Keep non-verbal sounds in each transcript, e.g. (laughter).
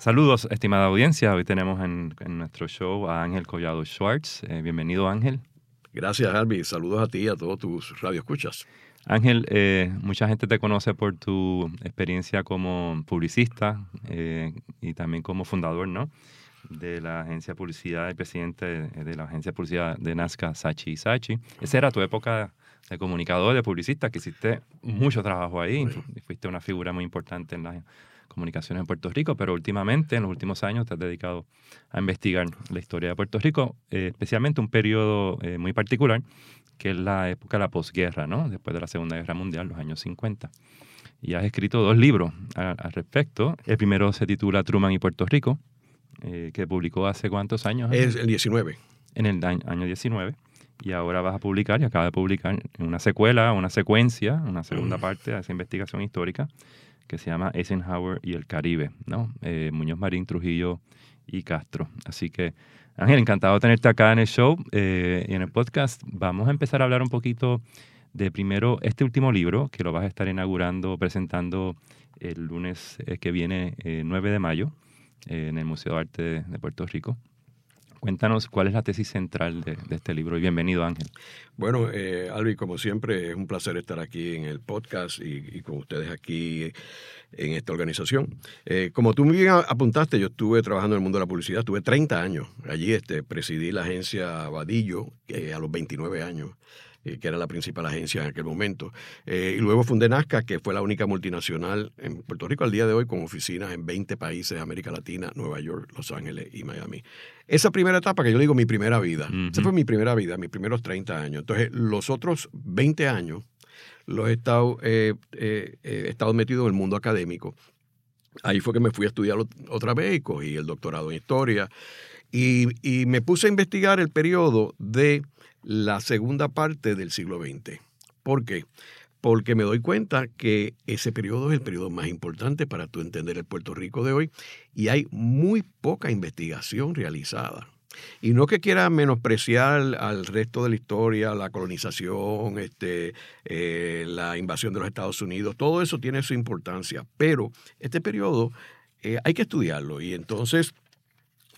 Saludos, estimada audiencia. Hoy tenemos en, nuestro show a Ángel Collado Schwartz. Eh, bienvenido, Ángel. Gracias, Albi. Saludos a ti y a todos tus radioescuchas. Ángel, eh, mucha gente te conoce por tu experiencia como publicista eh, y también como fundador, ¿no? De la agencia de publicidad y presidente de la agencia de publicidad de Nazca, Sachi Sachi. Esa era tu época de comunicador, de publicista, que hiciste mucho trabajo ahí. Fuiste una figura muy importante en la comunicaciones en Puerto Rico, pero últimamente, en los últimos años, te has dedicado a investigar la historia de Puerto Rico, eh, especialmente un periodo eh, muy particular, que es la época de la posguerra, ¿no? después de la Segunda Guerra Mundial, los años 50. Y has escrito dos libros al, respecto. El primero se titula Truman y Puerto Rico, eh, que publicó hace cuántos años? Es el 19. En el año 19 y ahora vas a publicar y acaba de publicar una secuela, una secuencia, una segunda mm. parte de esa investigación histórica que se llama Eisenhower y el Caribe, ¿no? Eh, Muñoz Marín, Trujillo y Castro. Así que, Ángel, encantado de tenerte acá en el show eh, y en el podcast. Vamos a empezar a hablar un poquito de primero este último libro, que lo vas a estar inaugurando, presentando el lunes eh, que viene, 9 de mayo, en el Museo de Arte de Puerto Rico. Cuéntanos cuál es la tesis central de, este libro y bienvenido Ángel. Bueno, eh, Albi, como siempre, es un placer estar aquí en el podcast y, con ustedes aquí en esta organización. Eh, como tú bien apuntaste, yo estuve trabajando en el mundo de la publicidad, tuve 30 años. Allí este, presidí la agencia Vadillo a los 29 años. Eh, que era la principal agencia en aquel momento. Eh, y luego fundé Nazca, que fue la única multinacional en Puerto Rico al día de hoy con oficinas en 20 países de América Latina, Nueva York, Los Ángeles y Miami. Esa primera etapa, que yo digo mi primera vida, esa fue mi primera vida, mis primeros 30 años. Entonces, los otros 20 años los he estado, eh, he estado metido en el mundo académico. Ahí fue que me fui a estudiar otra vez y cogí el doctorado en historia. Y, y me puse a investigar el periodo de la segunda parte del siglo XX. ¿Por qué? Porque me doy cuenta que ese periodo es el periodo más importante para tú entender el Puerto Rico de hoy y hay muy poca investigación realizada. Y no que quiera menospreciar al resto de la historia, la colonización, este, eh, la invasión de los Estados Unidos, todo eso tiene su importancia, pero este periodo eh, hay que estudiarlo. Y entonces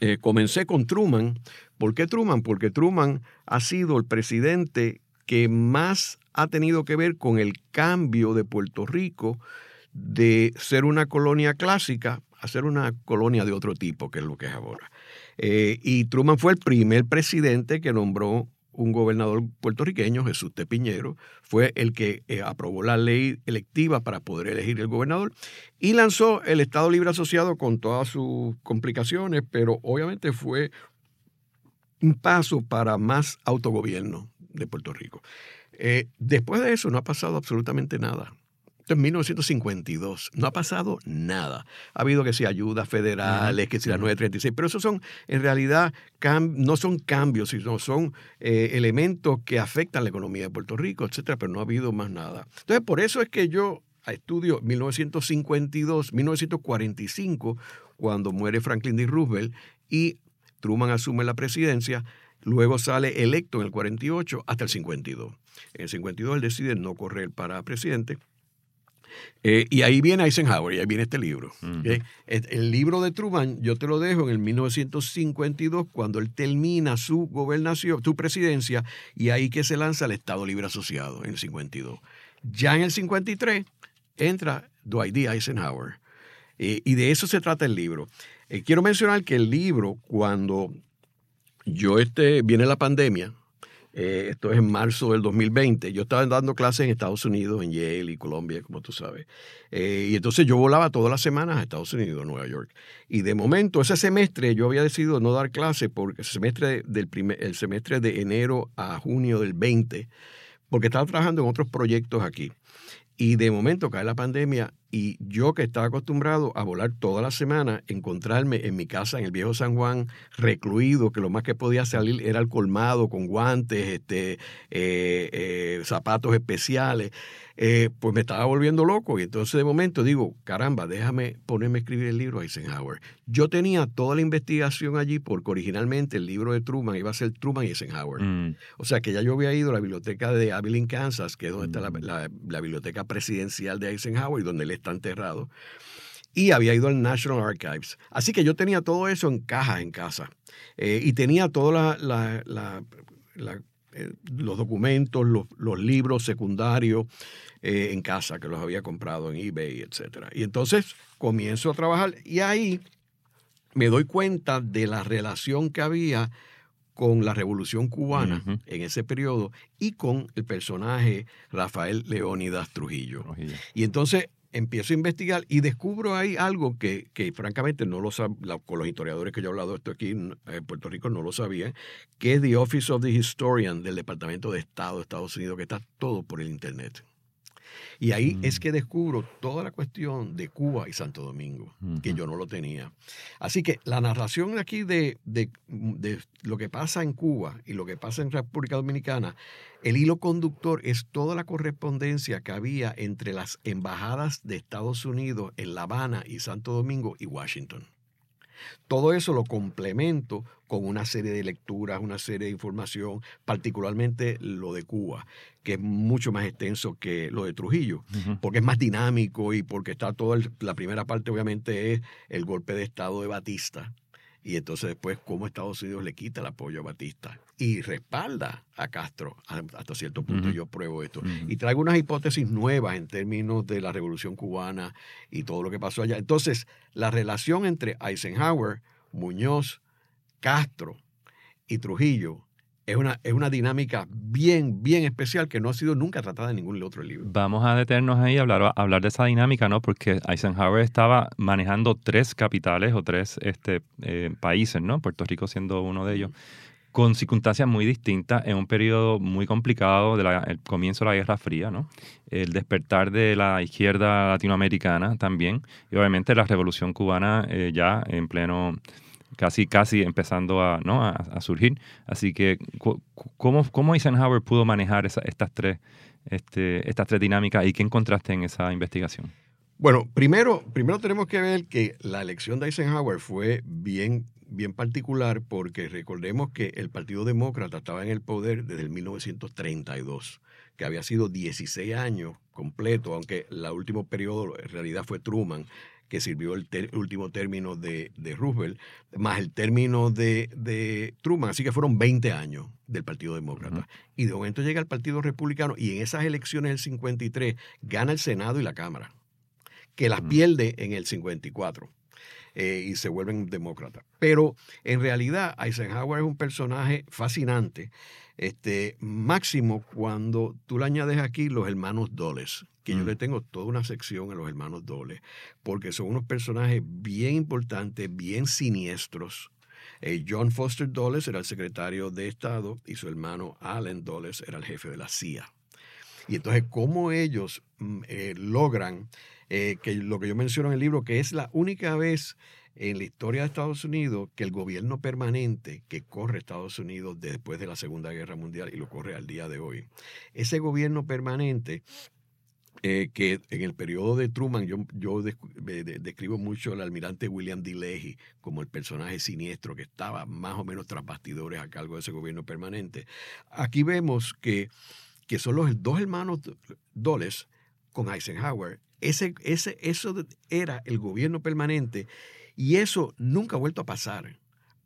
eh, comencé con Truman. ¿Por qué Truman? Porque Truman ha sido el presidente que más ha tenido que ver con el cambio de Puerto Rico de ser una colonia clásica a ser una colonia de otro tipo, que es lo que es ahora. Eh, y Truman fue el primer presidente que nombró un gobernador puertorriqueño, Jesús Tepiñero, fue el que eh, aprobó la ley electiva para poder elegir el gobernador y lanzó el Estado Libre Asociado con todas sus complicaciones, pero obviamente fue un paso para más autogobierno de Puerto Rico. Eh, después de eso no ha pasado absolutamente nada en 1952. No ha pasado nada. Ha habido que si ayudas federales, que si la 936, pero esos son, en realidad, no son cambios, sino son eh, elementos que afectan la economía de Puerto Rico, etcétera, pero no ha habido más nada. Entonces, por eso es que yo estudio 1952, 1945, cuando muere Franklin D. Roosevelt y Truman asume la presidencia. Luego sale electo en el 48 hasta el 52. En el 52 él decide no correr para presidente eh, y ahí viene Eisenhower y ahí viene este libro. El, libro de Truman yo te lo dejo en el 1952 cuando él termina su gobernación, su presidencia y ahí que se lanza el Estado Libre Asociado en el 52. Ya en el 53 entra Dwight D. Eisenhower eh, y de eso se trata el libro. Eh, quiero mencionar que el libro cuando yo este, viene la pandemia, eh, esto es en marzo del 2020. Yo estaba dando clases en Estados Unidos, en Yale y Colombia, como tú sabes. Eh, y entonces yo volaba todas las semanas a Estados Unidos, Nueva York. Y de momento, ese semestre yo había decidido no dar clases porque semestre, del primer, el semestre de enero a junio del 20, porque estaba trabajando en otros proyectos aquí. Y de momento cae la pandemia y yo que estaba acostumbrado a volar toda la semana, encontrarme en mi casa en el viejo San Juan recluido, que lo más que podía salir era el colmado con guantes, este, eh, eh, zapatos especiales. Eh, pues me estaba volviendo loco. Y entonces de momento digo, caramba, déjame ponerme a escribir el libro Eisenhower. Yo tenía toda la investigación allí porque originalmente el libro de Truman iba a ser Truman y Eisenhower. Mm. O sea que ya yo había ido a la biblioteca de Abilene, Kansas, que es donde está la, mm. biblioteca presidencial de Eisenhower y donde él está enterrado. y había ido al National Archives. Así que yo tenía todo eso en cajas en casa. Eh, y tenía todos la, eh, los documentos, los, libros secundarios eh, en casa, que los había comprado en eBay, etc. Y entonces comienzo a trabajar y ahí me doy cuenta de la relación que había con la Revolución Cubana en ese periodo y con el personaje Rafael Leónidas Trujillo. Y entonces empiezo a investigar y descubro ahí algo que, francamente no lo con los historiadores que yo he hablado esto aquí en Puerto Rico no lo sabían, que es The Office of the Historian del Departamento de Estado de Estados Unidos, que está todo por el Internet. Y ahí es mm. que descubro toda la cuestión de Cuba y Santo Domingo, que yo no lo tenía. Así que la narración aquí de, de, lo que pasa en Cuba y lo que pasa en República Dominicana, el hilo conductor es toda la correspondencia que había entre las embajadas de Estados Unidos en La Habana y Santo Domingo y Washington. Todo eso lo complemento con una serie de lecturas, una serie de información, particularmente lo de Cuba, que es mucho más extenso que lo de Trujillo, porque es más dinámico y porque está toda la primera parte obviamente es el golpe de Estado de Batista y entonces después cómo Estados Unidos le quita el apoyo a Batista y respalda a Castro. Hasta cierto punto yo pruebo esto. Y traigo unas hipótesis nuevas en términos de la revolución cubana y todo lo que pasó allá. Entonces, la relación entre Eisenhower, Muñoz, Castro y Trujillo es una, es una dinámica bien, bien especial que no ha sido nunca tratada en ningún otro libro. Vamos a detenernos ahí a hablar, hablar de esa dinámica, ¿no? Porque Eisenhower estaba manejando tres capitales o tres este, eh, países, ¿no? Puerto Rico siendo uno de ellos, con circunstancias muy distintas en un periodo muy complicado del comienzo de la Guerra Fría, ¿no? El despertar de la izquierda latinoamericana también, y obviamente la revolución cubana eh, ya en pleno casi, casi empezando a, ¿no? a, surgir. Así que, ¿cómo, cómo Eisenhower pudo manejar estas, tres, este, estas tres dinámicas y qué encontraste en esa investigación? Bueno, primero, primero tenemos que ver que la elección de Eisenhower fue bien, bien particular porque recordemos que el Partido Demócrata estaba en el poder desde el 1932, que había sido 16 años completo, aunque el último periodo en realidad fue Truman, que sirvió el, último término de, Roosevelt, más el término de, Truman. Así que fueron 20 años del Partido Demócrata. Y de momento llega el Partido Republicano y en esas elecciones del 53 gana el Senado y la Cámara, que las pierde en el 54. Eh, y se vuelven demócratas. Pero en realidad Eisenhower es un personaje fascinante, este, máximo cuando tú le añades aquí los hermanos Doles que yo mm. le tengo toda una sección a los hermanos Dole, porque son unos personajes bien importantes, bien siniestros. Eh, John Foster Dulles era el secretario de Estado y su hermano Allen Dulles era el jefe de la CIA. Y entonces, ¿cómo ellos mm, eh, logran eh, que lo que yo menciono en el libro, que es la única vez en la historia de Estados Unidos que el gobierno permanente que corre Estados Unidos después de la Segunda Guerra Mundial y lo corre al día de hoy, ese gobierno permanente eh, que en el periodo de Truman yo, yo describo mucho al almirante William D. Leahy como el personaje siniestro que estaba más o menos tras bastidores a cargo de ese gobierno permanente. Aquí vemos que, que son los dos hermanos Dulles con Eisenhower. Ese, ese, eso era el gobierno permanente y eso nunca ha vuelto a pasar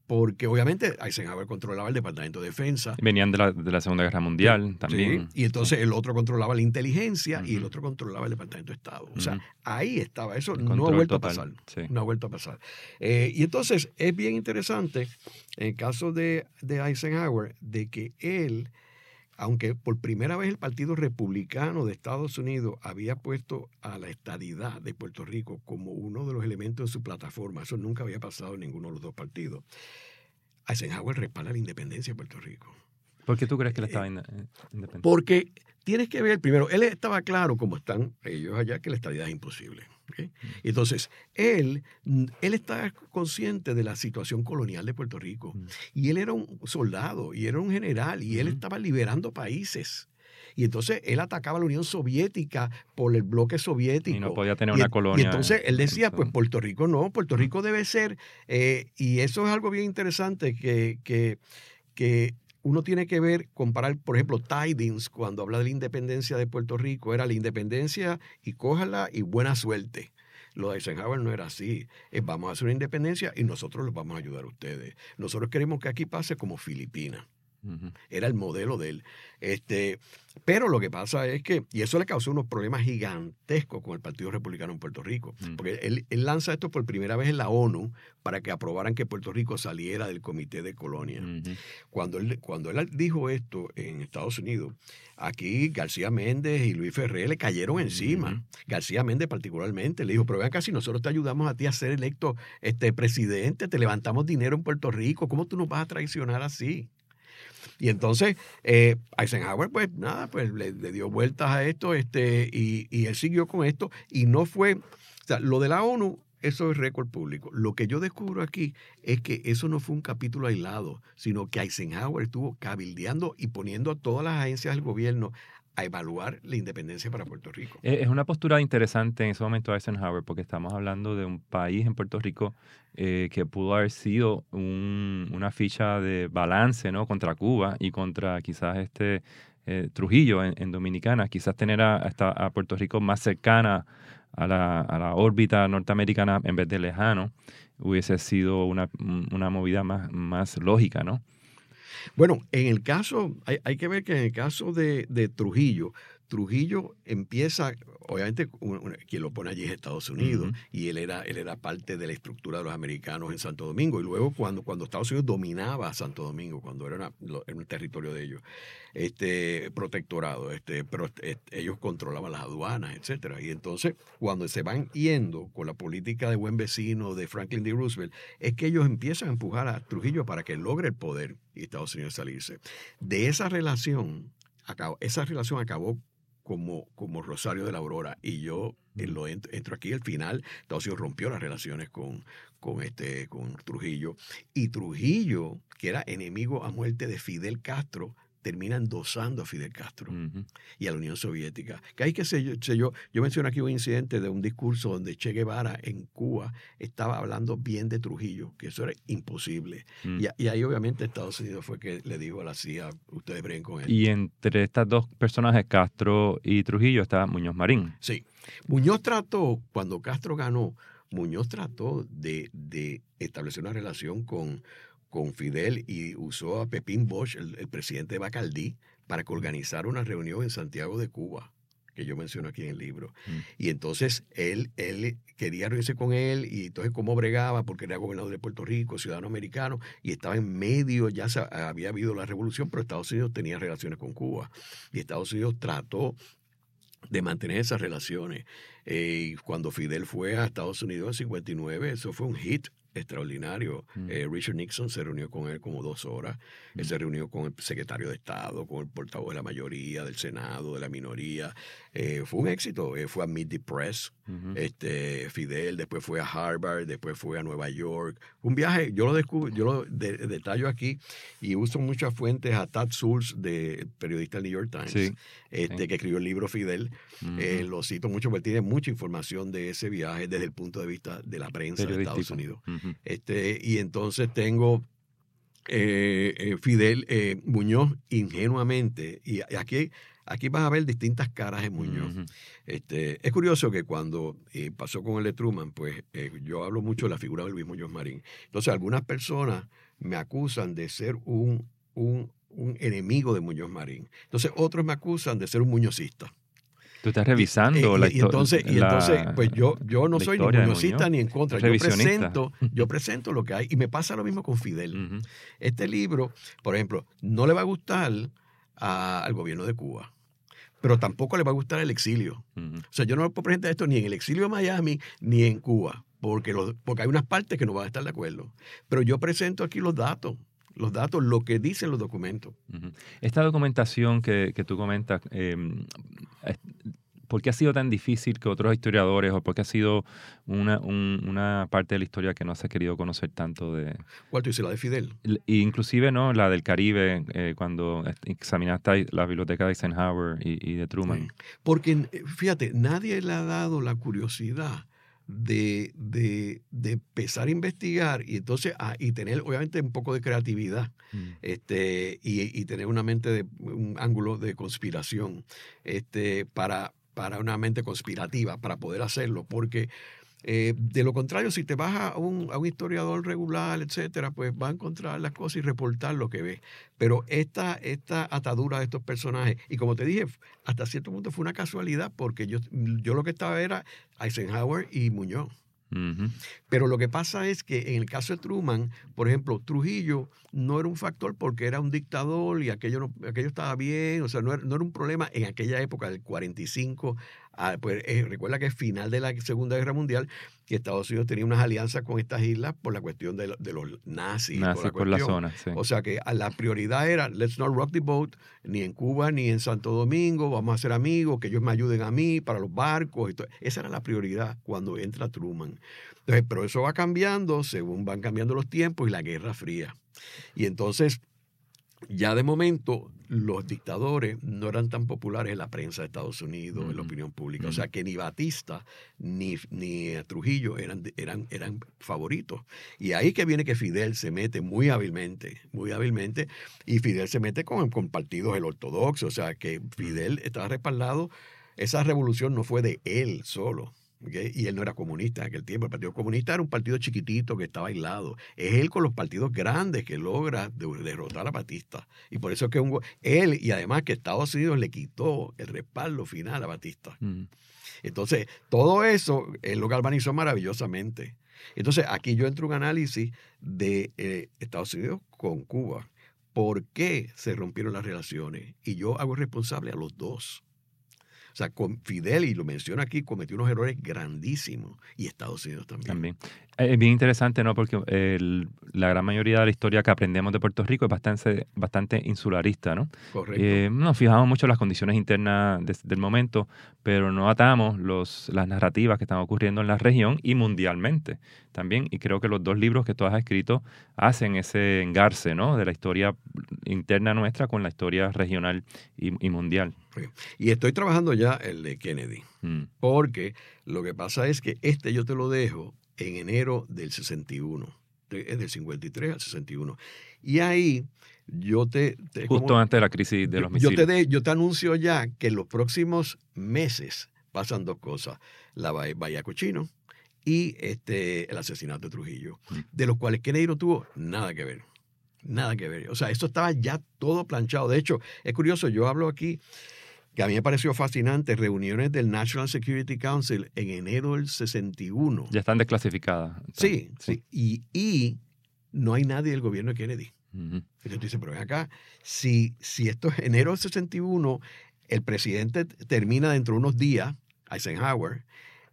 porque obviamente Eisenhower controlaba el Departamento de Defensa. Venían de la, de la Segunda Guerra Mundial también. y entonces el otro controlaba la inteligencia y el otro controlaba el Departamento de Estado. O sea, ahí estaba. Eso no ha vuelto a pasar. No ha vuelto a pasar. Eh, y entonces es bien interesante, en el caso de, de Eisenhower, de que él aunque por primera vez el Partido Republicano de Estados Unidos había puesto a la estadidad de Puerto Rico como uno de los elementos de su plataforma, eso nunca había pasado en ninguno de los dos partidos, Eisenhower respalda la independencia de Puerto Rico. ¿Por qué tú crees que él estaba eh, independiente? Porque tienes que ver, primero, él estaba claro, como están ellos allá, que la estadidad es imposible. Entonces, él, él estaba consciente de la situación colonial de Puerto Rico. Y él era un soldado, y era un general, y él estaba liberando países. Y entonces él atacaba a la Unión Soviética por el bloque soviético. Y no podía tener una colonia. Y entonces él decía, pues Puerto Rico no, Puerto Rico debe ser, eh, y eso es algo bien interesante que, que, que uno tiene que ver, comparar, por ejemplo, Tidings, cuando habla de la independencia de Puerto Rico, era la independencia y cójala y buena suerte. Lo de Eisenhower no era así. Es, vamos a hacer una independencia y nosotros los vamos a ayudar a ustedes. Nosotros queremos que aquí pase como Filipinas. Era el modelo de él. Este, pero lo que pasa es que, y eso le causó unos problemas gigantescos con el Partido Republicano en Puerto Rico, Mm. porque él, él lanza esto por primera vez en la ONU para que aprobaran que Puerto Rico saliera del Comité de Colonia. Cuando él, cuando él dijo esto en Estados Unidos, aquí García Méndez y Luis Ferré le cayeron encima. García Méndez particularmente le dijo, pero vean casi nosotros te ayudamos a ti a ser electo este, presidente, te levantamos dinero en Puerto Rico, ¿cómo tú nos vas a traicionar así? Y entonces eh, Eisenhower, pues nada, pues le, dio vueltas a esto este, y, y él siguió con esto y no fue, o sea, lo de la ONU, eso es récord público. Lo que yo descubro aquí es que eso no fue un capítulo aislado, sino que Eisenhower estuvo cabildeando y poniendo a todas las agencias del gobierno a evaluar la independencia para Puerto Rico. Es es una postura interesante en ese momento Eisenhower porque estamos hablando de un país en Puerto Rico eh, que pudo haber sido un- una ficha de balance ¿no? contra Cuba y contra quizás este eh, Trujillo en, Dominicana, quizás tener a, hasta Puerto Rico más cercana a la, a la órbita norteamericana en vez de lejano, hubiese sido una, una movida más, más lógica, ¿no? Bueno, en el caso, hay, hay que ver que en el caso de, de Trujillo, Trujillo empieza, obviamente, un- un- quien lo pone allí es Estados Unidos, y él era, él era parte de la estructura de los americanos en Santo Domingo. Y luego, cuando, cuando Estados Unidos dominaba Santo Domingo, cuando era, una- lo- era un territorio de ellos, este, protectorado, este, pero este, ellos controlaban las aduanas, etcétera. Y entonces, cuando se van yendo con la política de buen vecino de Franklin D. Roosevelt, es que ellos empiezan a empujar a Trujillo para que logre el poder y Estados Unidos salirse. De esa relación, acabó, esa relación acabó como, como Rosario de la Aurora. Y yo eh, lo entro, entro aquí al final. Estados Unidos rompió las relaciones con, con, este, con Trujillo. Y Trujillo, que era enemigo a muerte de Fidel Castro, termina endosando a Fidel Castro y a la Unión Soviética. Que hay que sé yo, sé yo, yo menciono aquí un incidente de un discurso donde Che Guevara en Cuba estaba hablando bien de Trujillo, que eso era imposible. Mm. Y, y ahí obviamente Estados Unidos fue que le dijo a la CIA, ustedes breguen con él. Y entre estas dos personajes, Castro y Trujillo, está Muñoz Marín. Sí. Muñoz trató, cuando Castro ganó, Muñoz trató de, de establecer una relación con, con Fidel y usó a Pepín Bosch, el, el presidente de Bacaldí, para que organizara una reunión en Santiago de Cuba, que yo menciono aquí en el libro. Mm. Y entonces él, él quería reunirse con él y entonces cómo bregaba, porque era gobernador de Puerto Rico, ciudadano americano, y estaba en medio, ya se- había habido la revolución, pero Estados Unidos tenía relaciones con Cuba. Y Estados Unidos trató de mantener esas relaciones. Eh, y cuando Fidel fue a Estados Unidos en 59, eso fue un hit extraordinario. Mm. Eh, Richard Nixon se reunió con él como dos horas. Él Mm. se reunió con el secretario de Estado, con el portavoz de la mayoría, del Senado, de la minoría. Eh, fue un éxito. Eh, fue a Meet the Press, este, Fidel, después fue a Harvard, después fue a Nueva York. Un viaje, yo lo descubro, yo lo de- detallo aquí y uso muchas fuentes a Tad Schultz, de periodista del New York Times, Sí. este, Sí. que escribió el libro Fidel. Eh, lo cito mucho porque tiene mucha información de ese viaje desde el punto de vista de la prensa de Estados. Unidos. Este, y entonces tengo eh, eh, Fidel eh, Muñoz ingenuamente, y aquí, aquí vas a ver distintas caras en Muñoz. Este, es curioso que cuando eh, pasó con el de Truman, pues eh, yo hablo mucho de la figura de Luis Muñoz Marín. Entonces, algunas personas me acusan de ser un, un, un enemigo de Muñoz Marín. Entonces, otros me acusan de ser un muñozista. Tú estás revisando y, la y histo- entonces, y entonces, pues yo, yo no soy ni historia muñozista Muñoz. ni en contra. Yo presento, yo presento lo que hay. Y me pasa lo mismo con Fidel. Este libro, por ejemplo, no le va a gustar a- al gobierno de Cuba, pero tampoco le va a gustar el exilio. O sea, yo no puedo presentar esto ni en el exilio de Miami ni en Cuba, porque, los- porque hay unas partes que no van a estar de acuerdo. Pero yo presento aquí los datos, los datos, lo que dicen los documentos. Esta documentación que, que tú comentas, eh, ¿por qué ha sido tan difícil que otros historiadores o por qué ha sido una, un- una parte de la historia que no se ha querido conocer tanto de... ¿Cuál tú dices? La de Fidel. l- Inclusive, ¿no? La del Caribe, eh, cuando examinaste la biblioteca de Eisenhower y, y de Truman. Sí. Porque, eh, fíjate, nadie le ha dado la curiosidad de, de, de empezar a investigar y entonces ah, y tener obviamente un poco de creatividad Mm. este, y, y tener una mente de un ángulo de conspiración este, para, para una mente conspirativa, para poder hacerlo, porque Eh, de lo contrario, si te vas a un, a un, historiador regular, etcétera, pues va a encontrar las cosas y reportar lo que ve. Pero esta, esta atadura de estos personajes, y como te dije, hasta cierto punto fue una casualidad, porque yo, yo lo que estaba era Eisenhower y Muñoz. Pero lo que pasa es que en el caso de Truman, por ejemplo, Trujillo no era un factor porque era un dictador y aquello, no, aquello estaba bien, o sea, no era, no era un problema en aquella época, del 45 Ah, pues, eh, recuerda que es final de la Segunda Guerra Mundial, que Estados Unidos tenía unas alianzas con estas islas por la cuestión de, de los nazis. por la, zona, O sea que la prioridad era, let's not rock the boat, ni en Cuba ni en Santo Domingo, vamos a ser amigos, que ellos me ayuden a mí para los barcos. Y Esa era la prioridad cuando entra Truman. Entonces, pero eso va cambiando según van cambiando los tiempos y la Guerra Fría. Y entonces ya de momento los dictadores no eran tan populares en la prensa de Estados Unidos, en la opinión pública. O sea que ni Batista ni, ni Trujillo eran, eran, eran favoritos. Y ahí que viene que Fidel se mete muy hábilmente, muy hábilmente, y Fidel se mete con, con partidos el ortodoxo. O sea que Fidel estaba respaldado. Esa revolución no fue de él solo y él no era comunista en aquel tiempo. El Partido Comunista era un partido chiquitito que estaba aislado. Es él con los partidos grandes que logra derrotar a Batista. Y por eso es que un, él, y además que Estados Unidos le quitó el respaldo final a Batista. Mm. Entonces, todo eso él lo galvanizó maravillosamente. Entonces, aquí yo entro en un análisis de eh, Estados Unidos con Cuba. ¿Por qué se rompieron las relaciones? Y yo hago responsable a los dos. O sea, con Fidel, y lo menciona aquí, cometió unos errores grandísimos. Y Estados Unidos también. También. Eh, es bien interesante, ¿no? Porque la gran mayoría de la historia que aprendemos de Puerto Rico es bastante, bastante insularista, ¿no? Correcto. Eh, nos fijamos mucho en las condiciones internas del momento, pero no atamos los, las narrativas que están ocurriendo en la región y mundialmente también. Y creo que los dos libros que tú has escrito hacen ese engarce, ¿no? De la historia interna nuestra con la historia regional y, mundial. Y estoy trabajando ya el de Kennedy, mm. porque lo que pasa es que este yo te lo dejo en enero del 61, es del 53 al 61. Y ahí yo te... Justo antes de la crisis de los misiles. Yo te, yo te anuncio ya que en los próximos meses pasan dos cosas. La Bahía Cochino y este, el asesinato de Trujillo, mm. de los cuales Kennedy no tuvo nada que ver. Nada que ver. O sea, esto estaba ya todo planchado. De hecho, es curioso, yo hablo aquí que a mí me pareció fascinante, reuniones del National Security Council en enero del 61. Ya están desclasificadas. Sí, sí. Y, no hay nadie del gobierno de Kennedy. Entonces tú dices, pero ven acá, si, si esto es enero del 61, el presidente termina dentro de unos días, Eisenhower,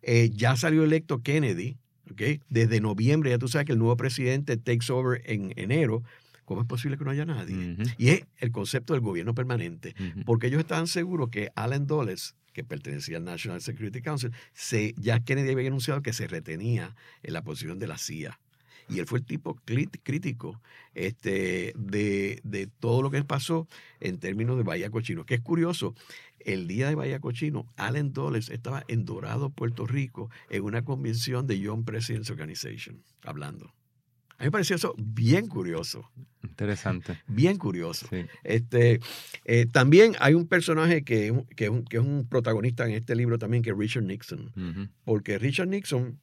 eh, ya salió electo Kennedy, ¿okay? desde noviembre, ya tú sabes que el nuevo presidente takes over en enero, ¿Cómo es posible que no haya nadie? Y es el concepto del gobierno permanente, porque ellos estaban seguros que Alan Dulles, que pertenecía al National Security Council, se, ya Kennedy había anunciado que se retenía en la posición de la CIA. Y él fue el tipo crítico este, de, de todo lo que pasó en términos de Bahía Cochino. Que es curioso, el día de Bahía Cochino, Alan Dulles estaba en Dorado, Puerto Rico, en una convención de Young Presidents Organization, hablando. A mí me pareció eso bien curioso. Interesante. Bien curioso. Este, eh, también hay un personaje que, que, es un, protagonista en este libro también, que es Richard Nixon. Porque Richard Nixon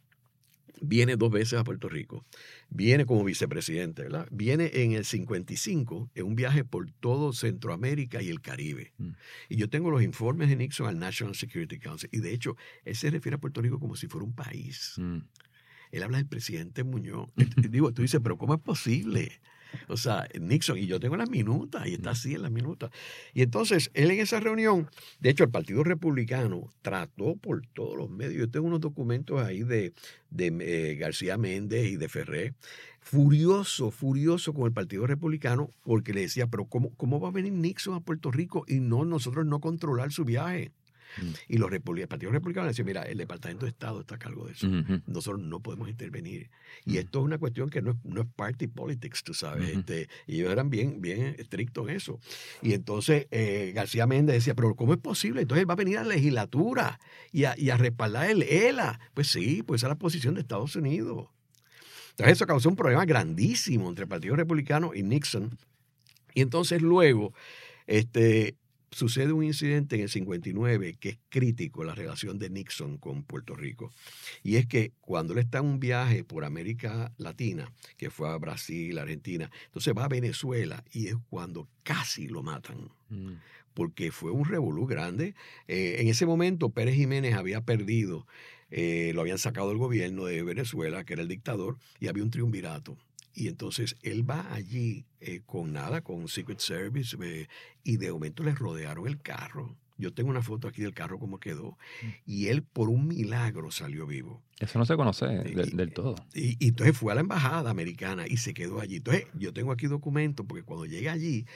viene dos veces a Puerto Rico. Viene como vicepresidente, ¿verdad? Viene en el 55 en un viaje por todo Centroamérica y el Caribe. Mm. Y yo tengo los informes de Nixon al National Security Council. Y de hecho, él se refiere a Puerto Rico como si fuera un país. Mm. Él habla del presidente Muñoz. (laughs) Digo, tú dices, pero ¿cómo es posible? O sea, Nixon, y yo tengo las minutas, y está así en las minutas. Y entonces, él en esa reunión, de hecho, el Partido Republicano trató por todos los medios, yo tengo unos documentos ahí de, de eh, García Méndez y de Ferré, furioso, furioso con el Partido Republicano, porque le decía, pero ¿cómo, cómo va a venir Nixon a Puerto Rico y no nosotros no controlar su viaje? Mm. Y los el Partido Republicano decía, mira, el Departamento de Estado está a cargo de eso. Nosotros no podemos intervenir. Y esto es una cuestión que no es, no es party politics, tú sabes. este, y ellos eran bien, bien estrictos en eso. Y entonces eh, García Méndez decía, pero ¿cómo es posible? Entonces él va a venir a la legislatura y a, y a respaldar el ELA. Pues sí, pues esa es la posición de Estados Unidos. Entonces eso causó un problema grandísimo entre el Partido Republicano y Nixon. Y entonces luego, este, sucede un incidente en el 59 que es crítico en la relación de Nixon con Puerto Rico. Y es que cuando él está en un viaje por América Latina, que fue a Brasil, Argentina, entonces va a Venezuela y es cuando casi lo matan. Mm. Porque fue un revolú grande. Eh, en ese momento Pérez Jiménez había perdido, eh, lo habían sacado del gobierno de Venezuela, que era el dictador, y había un triunvirato. Y entonces él va allí eh, con nada, con Secret Service, eh, y de momento le rodearon el carro. Yo tengo una foto aquí del carro como quedó. Mm. Y él por un milagro salió vivo. Eso no se conoce del, todo. Y, y, entonces fue a la embajada americana y se quedó allí. Entonces yo tengo aquí documentos porque cuando llega allí,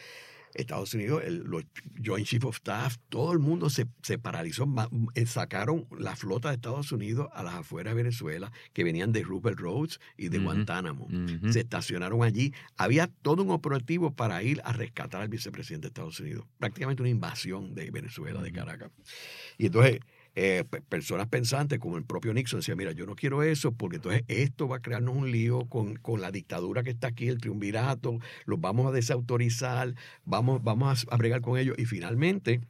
Estados Unidos, el, los Joint Chief of Staff, todo el mundo se, se, paralizó. Eh, sacaron la flota de Estados Unidos a las afueras de Venezuela, que venían de Rupert Roads y de Guantánamo. Se estacionaron allí. Había todo un operativo para ir a rescatar al vicepresidente de Estados Unidos. Prácticamente una invasión de Venezuela, de Caracas. Y entonces eh, personas pensantes como el propio Nixon decía, mira, yo no quiero eso porque entonces esto va a crearnos un lío con, la dictadura que está aquí, el triunvirato, los vamos a desautorizar, vamos, vamos a, bregar con ellos y finalmente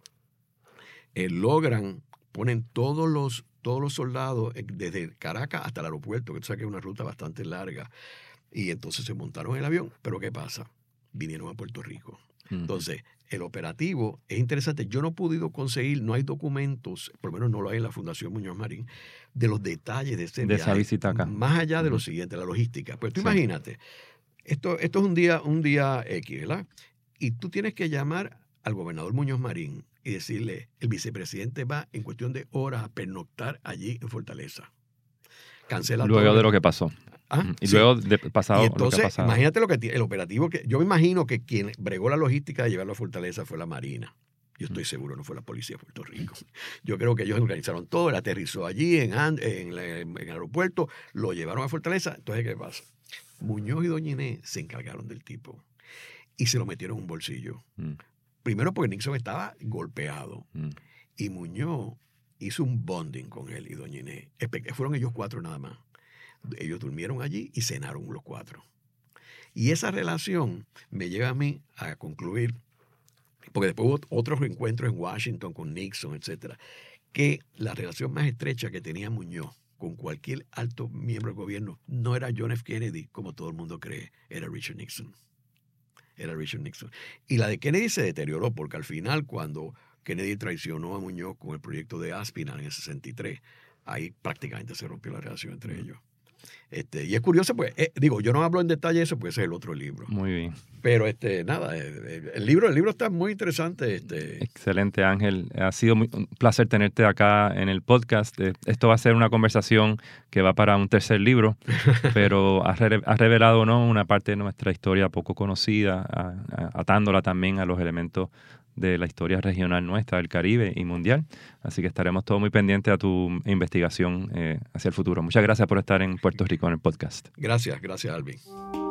eh, logran, ponen todos los, todos los soldados eh, desde Caracas hasta el aeropuerto, que tú sabes que es una ruta bastante larga, y entonces se montaron en el avión, pero ¿qué pasa? Vinieron a Puerto Rico. Entonces, el operativo es interesante. Yo no he podido conseguir, no hay documentos, por lo menos no lo hay en la Fundación Muñoz Marín, de los detalles de, ese de esa visita acá. Más allá de lo siguiente, la logística. Pues tú imagínate, esto, esto es un día, un día X, ¿verdad? Y tú tienes que llamar al gobernador Muñoz Marín y decirle, el vicepresidente va en cuestión de horas a pernoctar allí en Fortaleza. Cancela Luego de lo que pasó. Ah, y luego de pasado entonces, lo que pasado. imagínate lo que el operativo que yo me imagino que quien bregó la logística de llevarlo a Fortaleza fue la Marina. Yo estoy seguro, no fue la policía de Puerto Rico. Yo creo que ellos organizaron todo, él aterrizó allí en, en, el aeropuerto, lo llevaron a Fortaleza. Entonces, ¿qué pasa? Muñoz y Doña Inés se encargaron del tipo y se lo metieron en un bolsillo. Mm. Primero porque Nixon estaba golpeado mm. y Muñoz hizo un bonding con él y Doña Inés. Fueron ellos cuatro nada más. Ellos durmieron allí y cenaron los cuatro. Y esa relación me lleva a mí a concluir, porque después hubo otros encuentros en Washington con Nixon, etcétera, que la relación más estrecha que tenía Muñoz con cualquier alto miembro del gobierno no era John F. Kennedy, como todo el mundo cree, era Richard Nixon. Era Richard Nixon. Y la de Kennedy se deterioró porque al final, cuando Kennedy traicionó a Muñoz con el proyecto de Aspinall en el 63, ahí prácticamente se rompió la relación entre ellos. Este, y es curioso, pues, eh, digo, yo no hablo en detalle de eso, pues ese es el otro libro. Muy bien. Pero este, nada, eh, eh, el, libro, el libro está muy interesante. Este. Excelente, Ángel. Ha sido un placer tenerte acá en el podcast. Esto va a ser una conversación que va para un tercer libro, (laughs) pero has, revelado ¿no? una parte de nuestra historia poco conocida, atándola también a los elementos de la historia regional nuestra, del Caribe y mundial. Así que estaremos todos muy pendientes a tu investigación eh, hacia el futuro. Muchas gracias por estar en Puerto Rico en el podcast. Gracias, gracias Alvin.